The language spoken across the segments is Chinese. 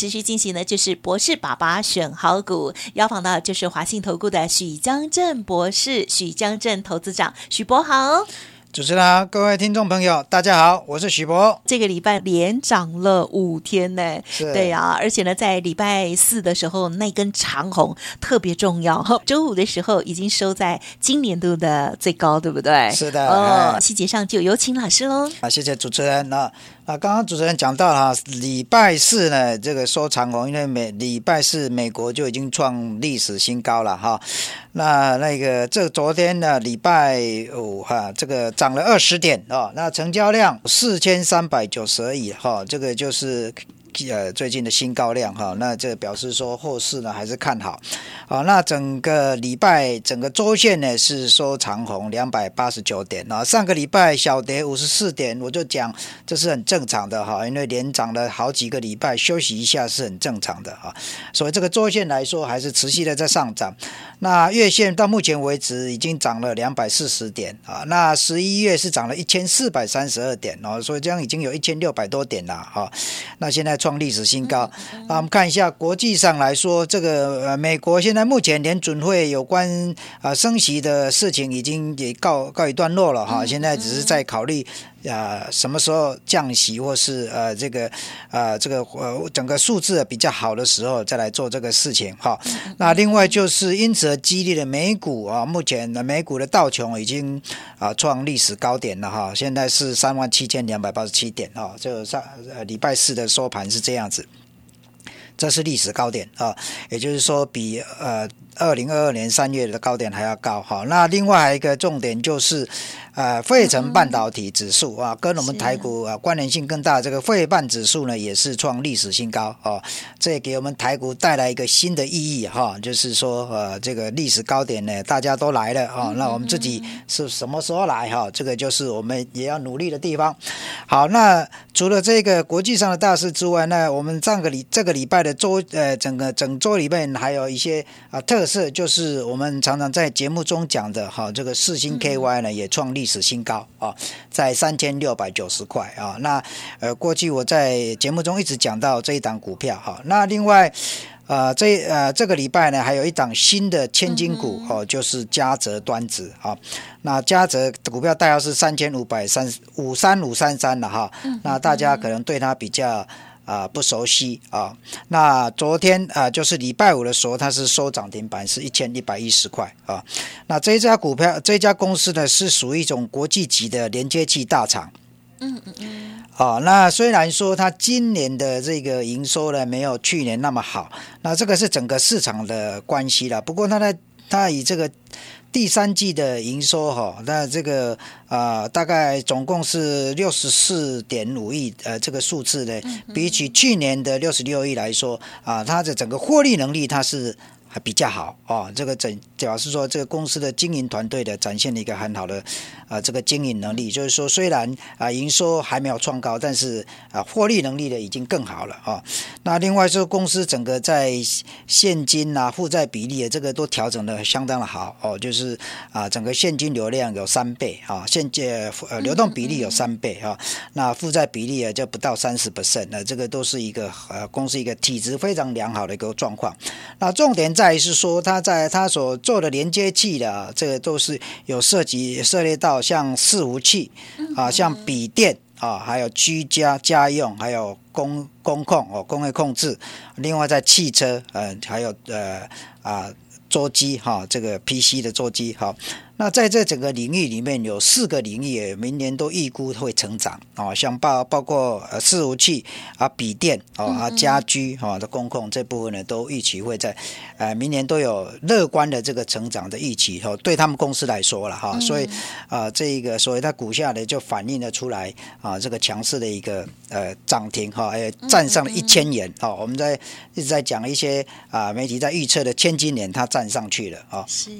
持续进行的就是博士爸爸选好股，邀访到就是华信投顾的许江正博士，许江正投资长，许博豪。主持人好，各位听众朋友，大家好，我是许博。这个礼拜连涨了五天呢，是对啊，而且呢，在礼拜四的时候那根长红特别重要，周五的时候已经收在今年度的最高，对不对？是的哦，哎细节上就有请老师喽。啊，谢谢主持人。那啊，刚刚主持人讲到了哈，礼拜四呢，这个收长红，因为美礼拜四美国就已经创历史新高了哈。那那个这昨天呢，礼拜五哈，这个涨了二十点哦。那成交量四千三百九十而已哈，这个就是。呃，最近的新高量哈，那这表示说后市呢还是看好，好，那整个礼拜整个周线呢是收长红两百八十九点啊，上个礼拜小跌五十四点，我就讲这是很正常的哈，因为连涨了好几个礼拜，休息一下是很正常的哈，所以这个周线来说还是持续的在上涨，那月线到目前为止已经涨了两百四十点啊，那十一月是涨了一千四百三十二点哦，所以这样已经有一千六百多点了哈，那现在。创历史新高。那我们看一下国际上来说，这个呃，美国现在目前联准会有关啊升息的事情已经也告告一段落了哈，现在只是在考虑。啊，什么时候降息，或是呃这个呃这个呃整个数字比较好的时候，再来做这个事情哈。那另外就是因此而激励的美股啊，目前的美股的道琼已经啊创历史高点了哈，现在是三万七千两百八十七点哈，就上呃礼拜四的收盘是这样子。这是历史高点啊，也就是说比呃二零二二年三月的高点还要高哈。那另外一个重点就是。呃，费城半导体指数啊，跟我们台股啊关联性更大。这个费半指数呢，也是创历史新高哦。这也给我们台股带来一个新的意义哈，就是说呃，这个历史高点呢，大家都来了哦。那我们自己是什么时候来哈？这个就是我们也要努力的地方。好，那除了这个国际上的大事之外，那我们上个礼这个礼拜的周呃整个整周里面还有一些啊特色，就是我们常常在节目中讲的哈，这个四星 KY 呢也创历史新高啊，在三千六百九十块啊。那呃，过去我在节目中一直讲到这一档股票哈。那另外呃，这呃这个礼拜呢，还有一档新的千金股哦，就是嘉泽端子啊。那嘉泽股票代号是三千五百三五三五三三了哈。那大家可能对它比较。啊，不熟悉啊。那昨天啊，就是礼拜五的时候，它是收涨停板，是一千一百一十块啊。那这家股票，这家公司呢，是属于一种国际级的连接器大厂。嗯嗯嗯。啊，那虽然说它今年的这个营收呢，没有去年那么好，那这个是整个市场的关系了。不过它的它以这个。第三季的营收哈，那这个啊，大概总共是六十四点五亿，呃，这个数字呢，比起去年的六十六亿来说啊，它的整个获利能力它是。还比较好哦，这个整表示说这个公司的经营团队的展现了一个很好的啊这个经营能力，就是说虽然啊营收还没有创高，但是啊获利能力呢已经更好了啊。那另外说公司整个在现金啊负债比例这个都调整的相当的好哦，就是啊整个现金流量有三倍啊，现借呃流动比例有三倍啊，那负债比例啊就不到三十 percent，那这个都是一个呃公司一个体质非常良好的一个状况。那重点。再是说，他在他所做的连接器的，这个都是有涉及涉猎到像伺服器啊，像笔电啊，还有居家家用，还有工工控哦，工业控制。另外在汽车，呃，还有呃啊座机哈，这个 PC 的座机哈。那在这整个领域里面有四个领域，明年都预估会成长啊，像包包括呃伺服器啊、笔电啊、啊家居啊的公控这部分呢，都预期会在呃明年都有乐观的这个成长的预期哦，对他们公司来说了哈，所以啊这一个所以它股价呢就反映了出来啊这个强势的一个呃涨停哈，也站上了一千元啊，我们在一直在讲一些啊媒体在预测的千金年它站上去了啊。是。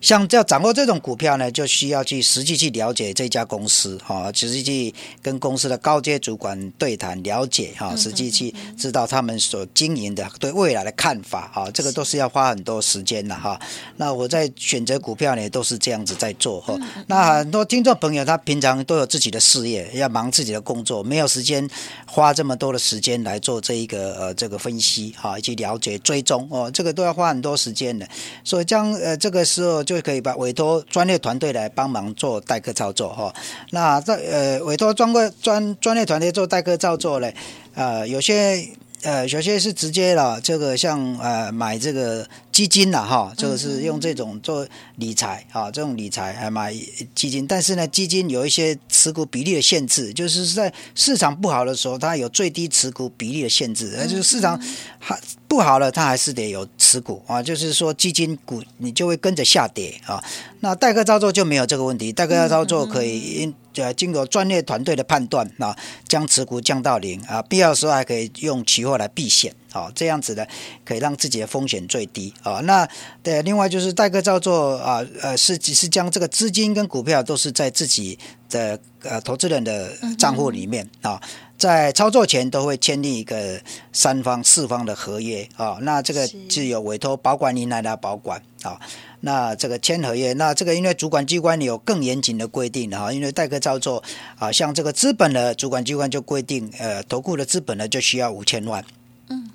像要掌握这种股票呢，就需要去实际去了解这家公司哈，实际去跟公司的高阶主管对谈了解哈，实际去知道他们所经营的对未来的看法哈，这个都是要花很多时间的哈。那我在选择股票呢，都是这样子在做哈。那很多听众朋友他平常都有自己的事业，要忙自己的工作，没有时间花这么多的时间来做这一个呃这个分析哈，以及了解追踪哦，这个都要花很多时间的。所以将呃这个时候。就可以把委托专业团队来帮忙做代客操作哈。那在呃委托专柜专专业团队做代客操作嘞，呃有些呃有些是直接了这个像呃买这个。基金了，哈，这个是用这种做理财啊，这种理财还买基金，但是呢，基金有一些持股比例的限制，就是在市场不好的时候，它有最低持股比例的限制，那就是市场还不好了，它还是得有持股啊，就是说基金股你就会跟着下跌啊。那代客操作就没有这个问题，代客操作可以呃经过专业团队的判断啊，将持股降到零啊，必要时候还可以用期货来避险。啊，这样子呢可以让自己的风险最低啊。那对，另外就是代客操作啊，呃，是只是将这个资金跟股票都是在自己的呃投资人的账户里面啊，在操作前都会签订一个三方四方的合约啊。那这个是有委托保管人来保管啊。那这个签合约，那这个因为主管机关有更严谨的规定啊，因为代客操作啊，像这个资本的主管机关就规定，呃，投顾的资本呢就需要五千万。嗯，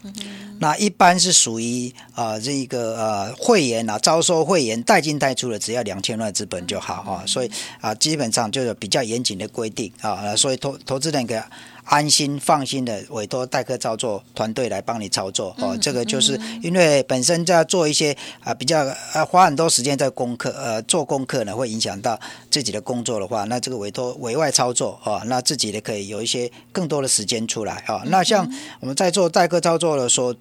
那一般是属于啊这个呃会员啊招收会员带进带出的，只要两千万资本就好啊，所以啊基本上就有比较严谨的规定啊，所以投投资人给。安心放心的委托代客操作团队来帮你操作哦，这个就是因为本身在做一些啊比较呃花很多时间在功课呃做功课呢，会影响到自己的工作的话，那这个委托委外操作哦，那自己的可以有一些更多的时间出来啊。那像我们在做代客操作的时候。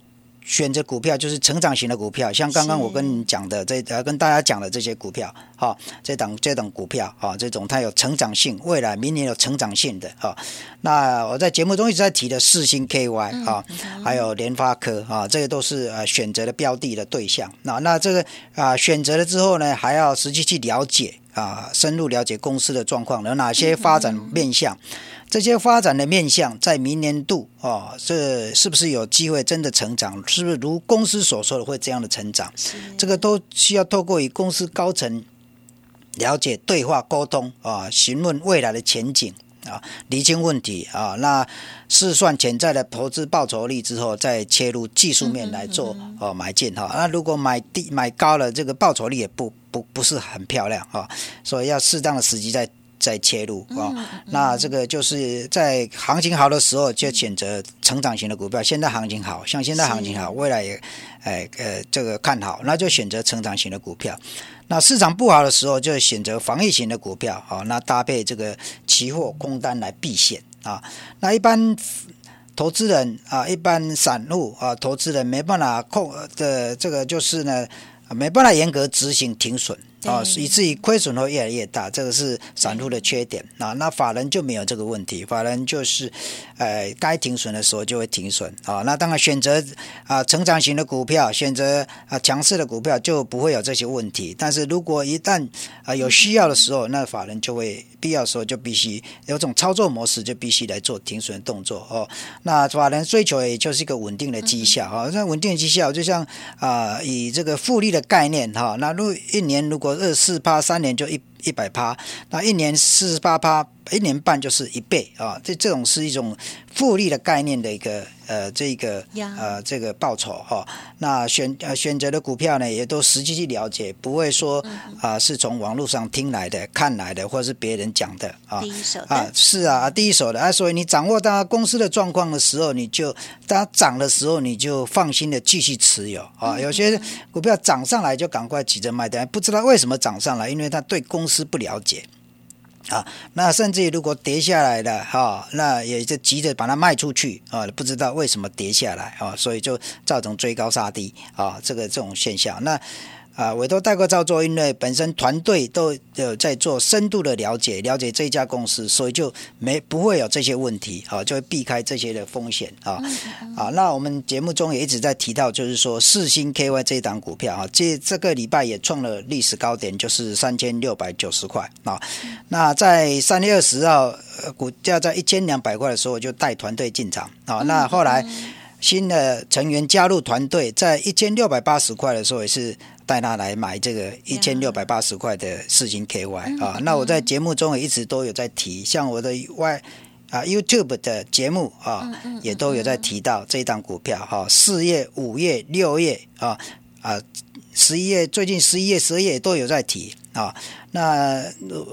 选择股票就是成长型的股票，像刚刚我跟你讲的这呃跟大家讲的这些股票，哈，这档这档股票啊，这种它有成长性，未来明年有成长性的哈。那我在节目中一直在提的四星 KY 啊，还有联发科啊，这个都是呃选择的标的的对象。那那这个啊选择了之后呢，还要实际去了解啊，深入了解公司的状况，有哪些发展面向。这些发展的面向，在明年度啊，这是不是有机会真的成长？是不是如公司所说的会这样的成长？这个都需要透过与公司高层了解、对话、沟通啊，询问未来的前景啊，厘清问题啊，那试算潜在的投资报酬率之后，再切入技术面来做哦买进哈。那如果买低买高了，这个报酬率也不不不是很漂亮啊，所以要适当的时机再。再切入啊，那这个就是在行情好的时候就选择成长型的股票。现在行情好像现在行情好，未来也哎呃这个看好，那就选择成长型的股票。那市场不好的时候就选择防御型的股票好，那搭配这个期货空单来避险啊。那一般投资人啊，一般散户啊，投资人没办法控的这个就是呢，没办法严格执行停损。啊，以至于亏损会越来越大，这个是散户的缺点啊。那法人就没有这个问题，法人就是，呃，该停损的时候就会停损啊。那当然选择啊成长型的股票，选择啊强势的股票就不会有这些问题。但是如果一旦啊有需要的时候，那法人就会必要时候就必须有种操作模式，就必须来做停损的动作哦。那法人追求也就是一个稳定的绩效啊。那稳定的绩效就像啊以这个复利的概念哈，那如一年如果二四趴三年就一一百趴，那一年四十八趴，一年半就是一倍啊！这这种是一种复利的概念的一个。呃，这个呃，这个报酬哈，那选呃选择的股票呢，也都实际去了解，不会说啊是从网络上听来的、看来的，或者是别人讲的啊。第一手啊，是啊，第一手的啊，所以你掌握到公司的状况的时候，你就当它涨的时候，你就放心的继续持有啊。有些股票涨上来就赶快急着卖掉，不知道为什么涨上来，因为他对公司不了解。啊，那甚至于如果跌下来了哈，那也就急着把它卖出去啊，不知道为什么跌下来啊，所以就造成追高杀低啊，这个这种现象。那啊，委托代购操作，因为本身团队都有在做深度的了解，了解这家公司，所以就没不会有这些问题啊，就会避开这些的风险啊啊。那我们节目中也一直在提到，就是说四星 KY 这一档股票啊，这这个礼拜也创了历史高点，就是三千六百九十块啊。那在三月二十号，股价在一千两百块的时候，我就带团队进场啊。那后来新的成员加入团队，在一千六百八十块的时候也是。带他来买这个一千六百八十块的四星 KY 啊，那我在节目中也一直都有在提，像我的 Y 啊 YouTube 的节目啊，也都有在提到这一档股票哈，四月、五月、六月啊啊，十一月最近十一月、十二月都有在提啊。那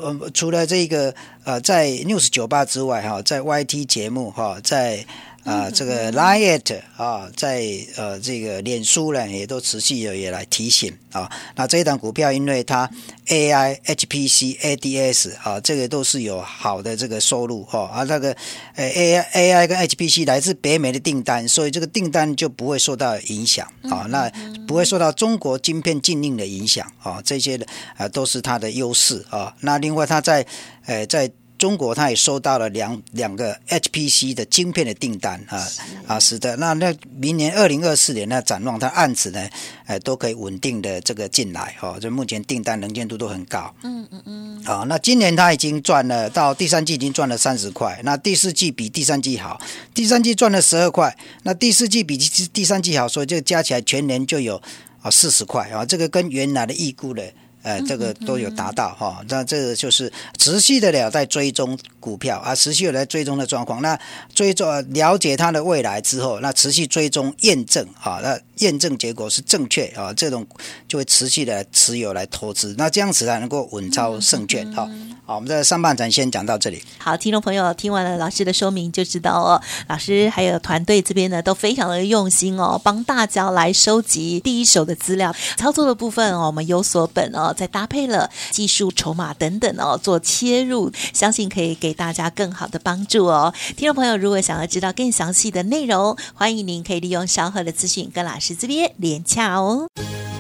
呃除了这个呃在 News 酒吧之外哈，在 YT 节目哈，在。啊，这个 Liet 啊，在呃这个脸书呢，也都持续有也来提醒啊。那这一档股票，因为它 AI、HPC、ADS 啊，这个都是有好的这个收入哈。啊，那个呃 AI、AI 跟 HPC 来自北美的订单，所以这个订单就不会受到影响啊。那不会受到中国晶片禁令的影响啊。这些的啊都是它的优势啊。那另外，它在呃在。中国它也收到了两两个 HPC 的晶片的订单啊啊，是的，那那明年二零二四年呢，展望它案子呢，呃，都可以稳定的这个进来哈，就目前订单能见度都很高。嗯嗯嗯。啊，那今年它已经赚了，到第三季已经赚了三十块，那第四季比第三季好，第三季赚了十二块，那第四季比第第三季好，所以这个加起来全年就有啊四十块啊，这个跟原来的预估的。呃，这个都有达到哈，那这个就是持续的了在追踪股票啊，持续有在追踪的状况。那追踪了解它的未来之后，那持续追踪验证啊，那验证结果是正确啊，这种就会持续的持有来投资，那这样子才能够稳操胜券哈。好，我们在上半场先讲到这里。好，听众朋友听完了老师的说明，就知道哦，老师还有团队这边呢都非常的用心哦，帮大家来收集第一手的资料。操作的部分哦，我们有所本再搭配了技术、筹码等等哦，做切入，相信可以给大家更好的帮助哦。听众朋友，如果想要知道更详细的内容，欢迎您可以利用稍后的资讯跟老师这边连洽哦。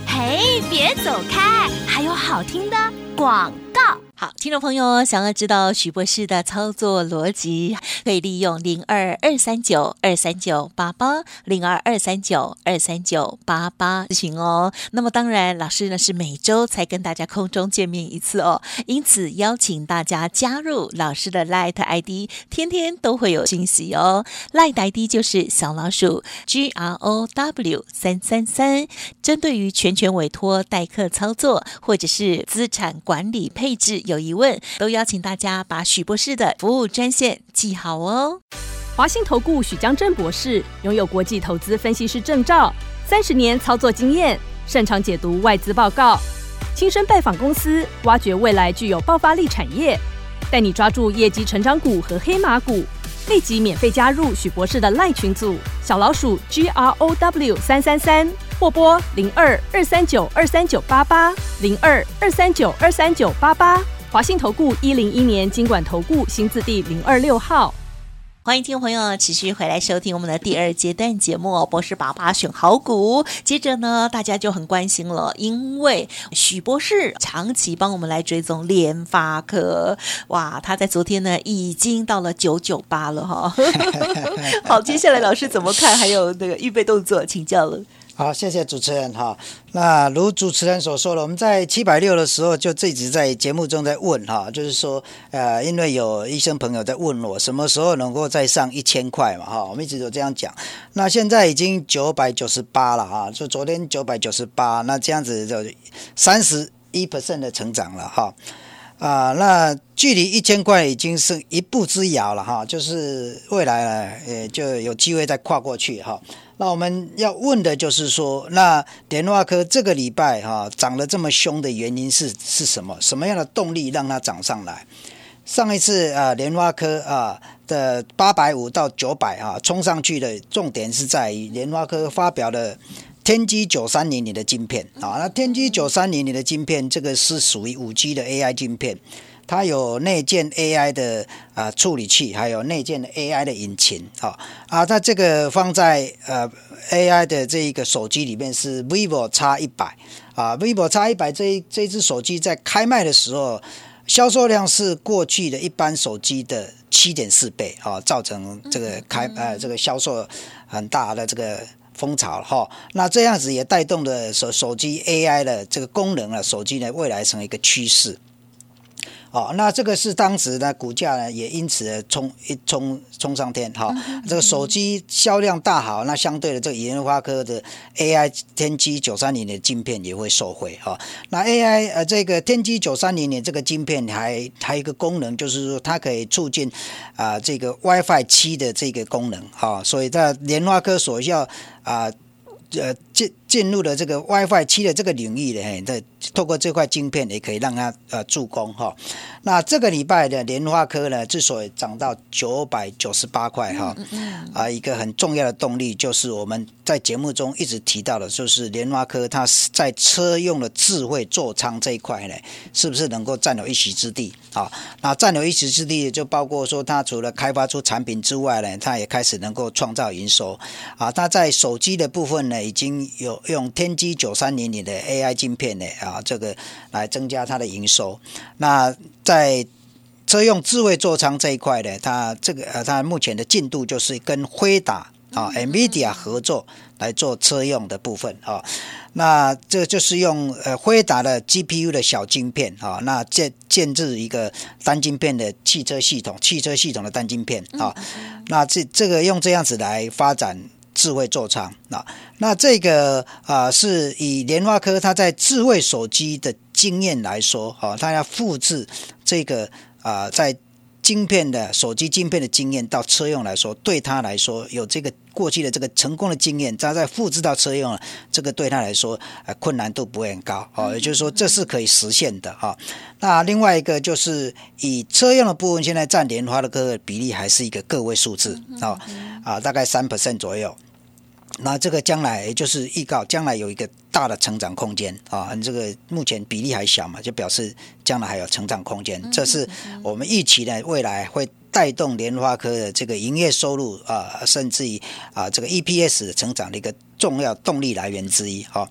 嘿，别走开，还有好听的广告。好，听众朋友，想要知道许博士的操作逻辑，可以利用零二二三九二三九八八零二二三九二三九八八咨询哦。那么当然，老师呢是每周才跟大家空中见面一次哦，因此邀请大家加入老师的 Light ID，天天都会有惊喜哦。Light ID 就是小老鼠 G R O W 三三三，针对于全权委托代客操作或者是资产管理配置。有疑问，都邀请大家把许博士的服务专线记好哦。华信投顾许江正博士拥有国际投资分析师证照，三十年操作经验，擅长解读外资报告，亲身拜访公司，挖掘未来具有爆发力产业，带你抓住业绩成长股和黑马股。立即免费加入许博士的赖群组，小老鼠 G R O W 三三三。或拨零二二三九二三九八八零二二三九二三九八八，华信投顾一零一年经管投顾新字第零二六号。欢迎听众朋友持续回来收听我们的第二阶段节目，博士爸爸选好股。接着呢，大家就很关心了，因为许博士长期帮我们来追踪联发科，哇，他在昨天呢已经到了九九八了哈。好，接下来老师怎么看？还有那个预备动作，请教了。好，谢谢主持人哈。那如主持人所说的，我们在七百六的时候就一直在节目中在问哈，就是说，呃，因为有医生朋友在问我什么时候能够再上一千块嘛哈，我们一直都这样讲。那现在已经九百九十八了哈，就昨天九百九十八，那这样子就三十一 percent 的成长了哈。啊，那距离一千块已经是一步之遥了哈，就是未来呢，呃，就有机会再跨过去哈。那我们要问的就是说，那联发科这个礼拜哈涨得这么凶的原因是是什么？什么样的动力让它涨上来？上一次啊，联发科啊的八百五到九百啊冲上去的重点是在于联发科发表的天玑九三零零的晶片啊，那天玑九三零零的晶片这个是属于五 G 的 AI 晶片。它有内建 AI 的啊处理器，还有内建的 AI 的引擎，啊啊，它这个放在呃 AI 的这一个手机里面是 vivo X 一百啊，vivo X 一百这一这只手机在开卖的时候，销售量是过去的一般手机的七点四倍啊，造成这个开呃这个销售很大的这个风潮哈。那这样子也带动了手手机 AI 的这个功能啊，手机呢未来成为一个趋势。哦，那这个是当时呢，股价呢也因此冲一冲冲上天哈。这个手机销量大好，那相对的这个研发科的 AI 天玑九三零的晶片也会受惠哈。那 AI 呃这个天玑九三零的这个晶片还还有一个功能，就是说它可以促进啊这个 WiFi 七的这个功能哈。所以在联发科所要啊。呃，进进入了这个 WiFi 七的这个领域的，的透过这块晶片也可以让它呃助攻哈。那这个礼拜的莲花科呢，之所以涨到九百九十八块哈，啊，一个很重要的动力就是我们在节目中一直提到的，就是莲花科它在车用的智慧座舱这一块呢，是不是能够占有一席之地啊？那占有一席之地，就包括说它除了开发出产品之外呢，它也开始能够创造营收啊。它在手机的部分呢。已经有用天玑九三零零的 AI 镜片呢啊，这个来增加它的营收。那在车用智慧座舱这一块呢，它这个呃，它目前的进度就是跟辉达啊、NVIDIA 合作来做车用的部分啊。那这就是用呃辉达的 GPU 的小晶片啊，那建建制一个单晶片的汽车系统，汽车系统的单晶片啊。那这这个用这样子来发展。智慧座舱，啊那这个啊，是以联发科它在智慧手机的经验来说，哈，它要复制这个啊，在晶片的手机晶片的经验到车用来说，对他来说有这个过去的这个成功的经验，他再复制到车用，这个对他来说呃困难度不会很高，哦，也就是说这是可以实现的哈。那另外一个就是以车用的部分，现在占莲花的个比例还是一个个位数字哦啊，大概三 percent 左右。那这个将来就是预告，将来有一个大的成长空间啊！这个目前比例还小嘛，就表示将来还有成长空间。这是我们预期呢，未来会带动联发科的这个营业收入啊，甚至于啊这个 EPS 的成长的一个重要动力来源之一啊。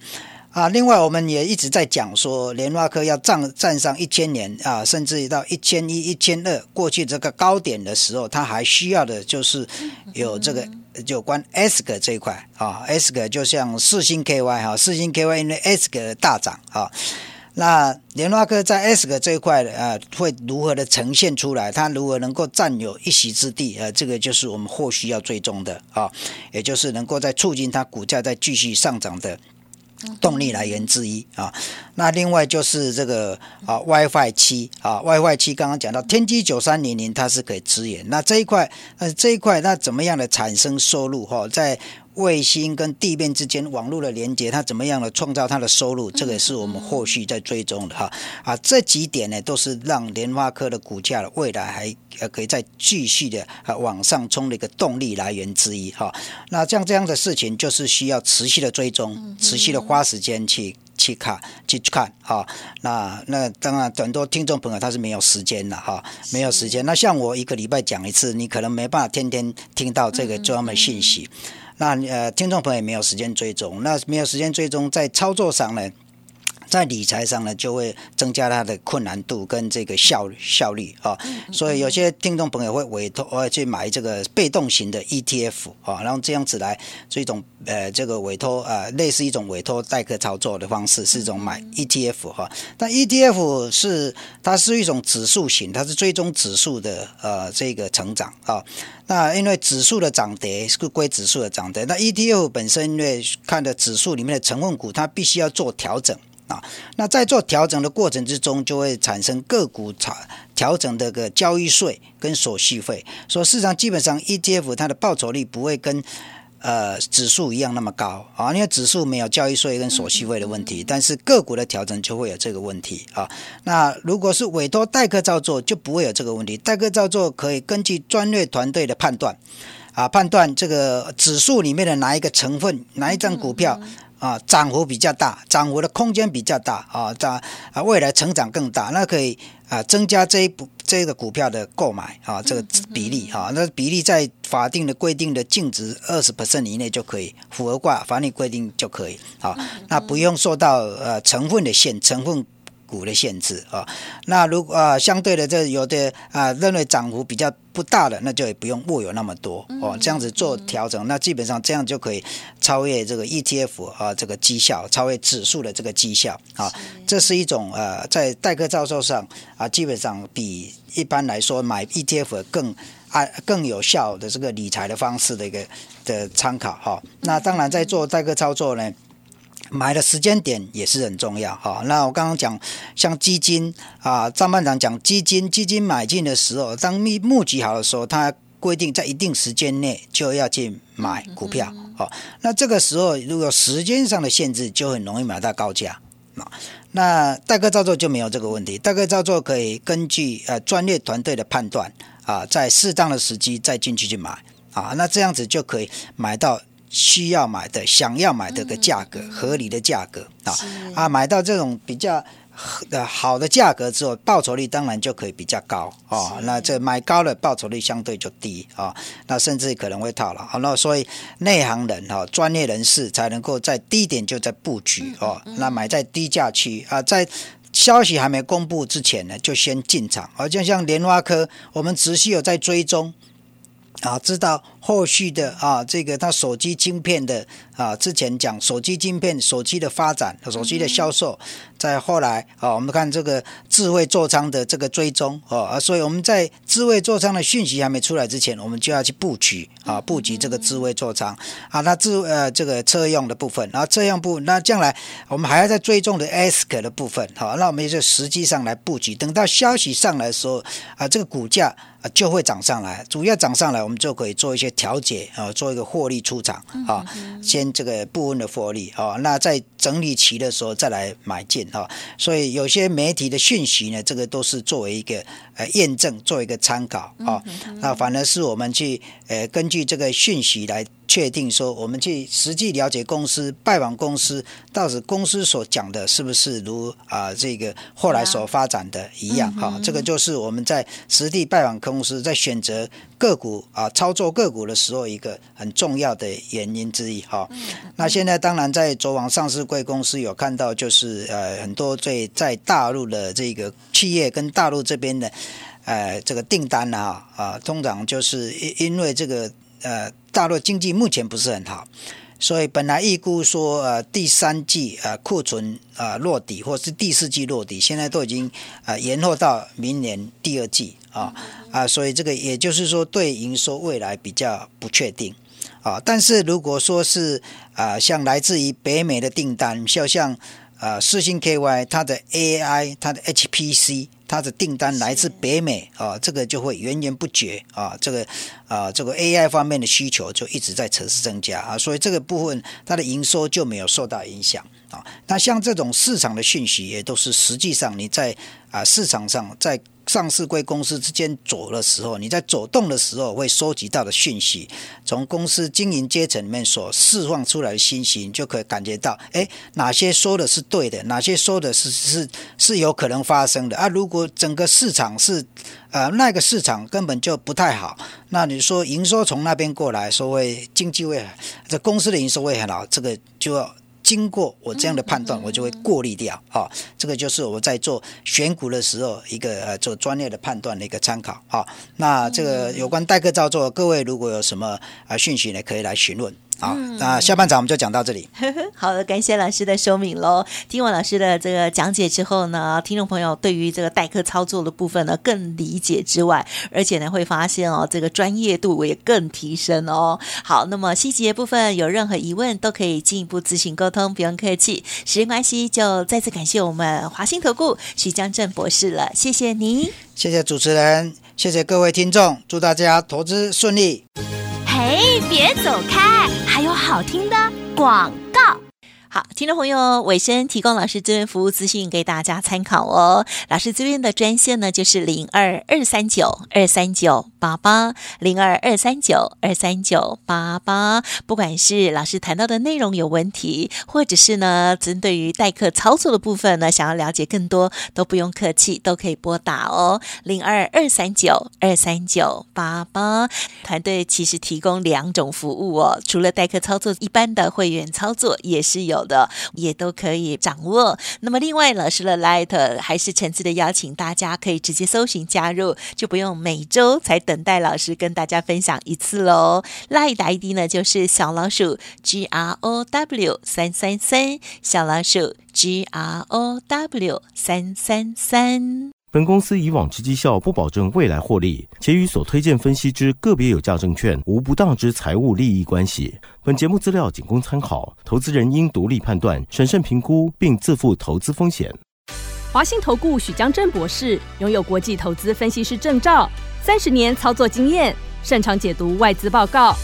啊，另外我们也一直在讲说，联发科要站站上一千年啊，甚至于到一千一、一千二过去这个高点的时候，它还需要的就是有这个有关 S 哥这一块啊，S 哥就像四星 KY 哈，四星 KY 因为 S 格大涨啊，那联发科在 S 哥这一块啊，会如何的呈现出来？它如何能够占有一席之地？呃，这个就是我们后续要追踪的啊，也就是能够在促进它股价再继续上涨的。动力来源之一啊，那另外就是这个啊 WiFi 七啊 WiFi 七刚刚讲到天玑九三零零它是可以支援，那这一块呃这一块那怎么样的产生收入哈在。卫星跟地面之间网络的连接，它怎么样的创造它的收入？这个也是我们后续在追踪的哈啊，这几点呢都是让联发科的股价的未来还呃可以再继续的啊往上冲的一个动力来源之一哈。那像这样的事情，就是需要持续的追踪，持续的花时间去去看去看哈。那那当然很多听众朋友他是没有时间的哈，没有时间。那像我一个礼拜讲一次，你可能没办法天天听到这个专门信息。那呃，听众朋友也没有时间追踪，那没有时间追踪，在操作上呢？在理财上呢，就会增加它的困难度跟这个效效率啊，所以有些听众朋友会委托呃去买这个被动型的 ETF 啊，然后这样子来这种呃这个委托呃类似一种委托代客操作的方式，是一种买 ETF 哈。但 ETF 是它是一种指数型，它是追踪指数的呃这个成长啊。那因为指数的涨跌是归指数的涨跌，那 ETF 本身因为看的指数里面的成分股，它必须要做调整。啊，那在做调整的过程之中，就会产生个股调调整的个交易税跟手续费。所以市场基本上 ETF 它的报酬率不会跟呃指数一样那么高啊，因为指数没有交易税跟手续费的问题，但是个股的调整就会有这个问题啊。那如果是委托代客照做，就不会有这个问题。代客照做可以根据专业团队的判断啊，判断这个指数里面的哪一个成分，哪一张股票。啊，涨幅比较大，涨幅的空间比较大啊，涨啊，未来成长更大，那可以啊增加这一部这个股票的购买啊，这个比例啊，那比例在法定的规定的净值二十 percent 以内就可以，符合挂法律规定就可以啊，那不用受到呃成分的限成分。股的限制啊，那如果啊相对的这有的啊认为涨幅比较不大的，那就也不用握有那么多哦，这样子做调整，那基本上这样就可以超越这个 ETF 啊这个绩效，超越指数的这个绩效啊，这是一种呃在代客造售上啊，基本上比一般来说买 ETF 更啊更有效的这个理财的方式的一个的参考哈。那当然在做代客操作呢。买的时间点也是很重要哈。那我刚刚讲，像基金啊，张班长讲基金，基金买进的时候，当募募集好的时候，它规定在一定时间内就要去买股票哦。那这个时候如果时间上的限制，就很容易买到高价啊。那代客操作就没有这个问题，代客操作可以根据呃专业团队的判断啊，在适当的时机再进去去买啊。那这样子就可以买到。需要买的、想要买的个价格，合理的价格啊啊，买到这种比较的好的价格之后，报酬率当然就可以比较高哦。那这买高了，报酬率相对就低啊。那甚至可能会套牢。那所以内行人哈，专业人士才能够在低点就在布局哦。那买在低价区啊，在消息还没公布之前呢，就先进场。而就像莲花科，我们持续有在追踪啊，知道。后续的啊，这个它手机晶片的啊，之前讲手机晶片、手机的发展、手机的销售，在后来啊，我们看这个智慧座舱的这个追踪哦，啊，所以我们在智慧座舱的讯息还没出来之前，我们就要去布局啊，布局这个智慧座舱啊，那智呃这个车用的部分，然后这样部那将来我们还要在追踪的 ASK 的部分，好，那我们就实际上来布局，等到消息上来的时候啊，这个股价啊就会涨上来，主要涨上来，我们就可以做一些。调节啊，做一个获利出场啊，先这个部分的获利啊，那在整理期的时候再来买进啊，所以有些媒体的讯息呢，这个都是作为一个呃验证，做一个参考啊，那反而是我们去呃根据这个讯息来。确定说，我们去实际了解公司、拜访公司，到底公司所讲的是不是如啊这个后来所发展的一样？哈，这个就是我们在实地拜访公司，在选择个股啊操作个股的时候一个很重要的原因之一。哈，那现在当然在昨晚上市贵公司有看到，就是呃很多最在大陆的这个企业跟大陆这边的呃这个订单啊啊，通常就是因因为这个。呃，大陆经济目前不是很好，所以本来预估说呃第三季呃库存啊落底，或是第四季落底，现在都已经呃延后到明年第二季啊啊，所以这个也就是说对营收未来比较不确定啊。但是如果说是啊像来自于北美的订单，就像啊四星 KY 它的 AI 它的 HPC。它的订单来自北美啊，这个就会源源不绝啊，这个啊，这个 AI 方面的需求就一直在持续增加啊，所以这个部分它的营收就没有受到影响啊。那像这种市场的讯息，也都是实际上你在啊市场上在。上市贵公司之间走的时候，你在走动的时候会收集到的讯息，从公司经营阶层里面所释放出来的信息，你就可以感觉到，哎，哪些说的是对的，哪些说的是是是有可能发生的啊？如果整个市场是，呃，那个市场根本就不太好，那你说营收从那边过来，说会经济会，这公司的营收会很好，这个就要。经过我这样的判断，我就会过滤掉啊，这个就是我在做选股的时候一个呃做专业的判断的一个参考啊。那这个有关代客操作，各位如果有什么啊讯息呢，可以来询问。好，那下半场我们就讲到这里。好的，感谢老师的说明喽。听完老师的这个讲解之后呢，听众朋友对于这个代课操作的部分呢更理解之外，而且呢会发现哦，这个专业度也更提升哦。好，那么细节部分有任何疑问都可以进一步咨询沟通，不用客气。时间关系，就再次感谢我们华兴投顾徐江正博士了，谢谢你，谢谢主持人，谢谢各位听众，祝大家投资顺利。哎，别走开！还有好听的广告。好，听众朋友，尾声提供老师资源服务资讯给大家参考哦。老师这边的专线呢，就是零二二三九二三九。八八零二二三九二三九八八。不管是老师谈到的内容有问题，或者是呢，针对于代课操作的部分呢，想要了解更多，都不用客气，都可以拨打哦，零二二三九二三九八八。团队其实提供两种服务哦，除了代课操作，一般的会员操作也是有的，也都可以掌握。那么另外，老师的 Light 还是诚挚的邀请大家可以直接搜寻加入，就不用每周才等待老师跟大家分享一次喽。Light 的 ID 呢就是小老鼠 G R O W 三三三，小老鼠 G R O W 三三三。本公司以往之绩效不保证未来获利，且与所推荐分析之个别有价证券无不当之财务利益关系。本节目资料仅供参考，投资人应独立判断、审慎评估，并自负投资风险。华信投顾许江正博士拥有国际投资分析师证照，三十年操作经验，擅长解读外资报告，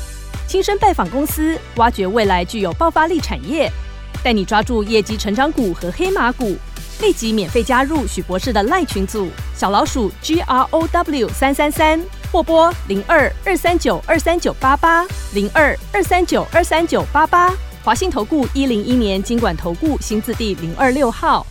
亲身拜访公司，挖掘未来具有爆发力产业，带你抓住业绩成长股和黑马股。立即免费加入许博士的赖群组，小老鼠 G R O W 三三三，或拨零二二三九二三九八八零二二三九二三九八八。华信投顾一零一年经管投顾新字第零二六号。